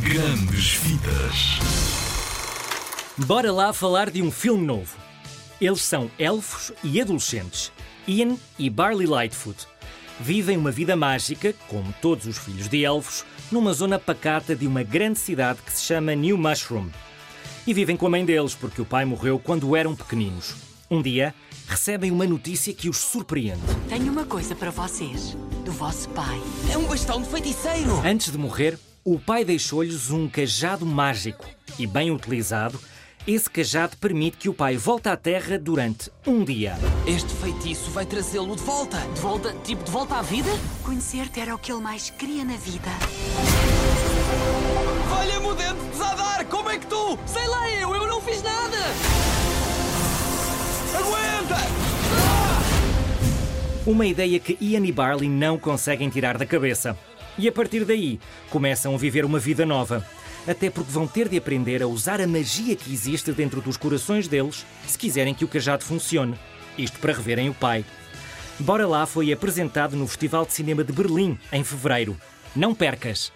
Grandes Vidas. Bora lá falar de um filme novo. Eles são elfos e adolescentes, Ian e Barley Lightfoot. Vivem uma vida mágica, como todos os filhos de elfos, numa zona pacata de uma grande cidade que se chama New Mushroom. E vivem com a mãe deles, porque o pai morreu quando eram pequeninos. Um dia, recebem uma notícia que os surpreende. Tenho uma coisa para vocês, do vosso pai. É um bastão de feiticeiro! Antes de morrer, o pai deixou-lhes um cajado mágico e, bem utilizado, esse cajado permite que o pai volte à Terra durante um dia. Este feitiço vai trazê-lo de volta. De volta, tipo, de volta à vida? Conhecer-te era o que ele mais queria na vida. Valha-me o dente de Zadar! Como é que tu? Sei lá eu, eu não fiz nada! Aguenta! Uma ideia que Ian e Barley não conseguem tirar da cabeça. E a partir daí, começam a viver uma vida nova. Até porque vão ter de aprender a usar a magia que existe dentro dos corações deles se quiserem que o cajado funcione. Isto para reverem o pai. Bora lá foi apresentado no Festival de Cinema de Berlim, em fevereiro. Não percas!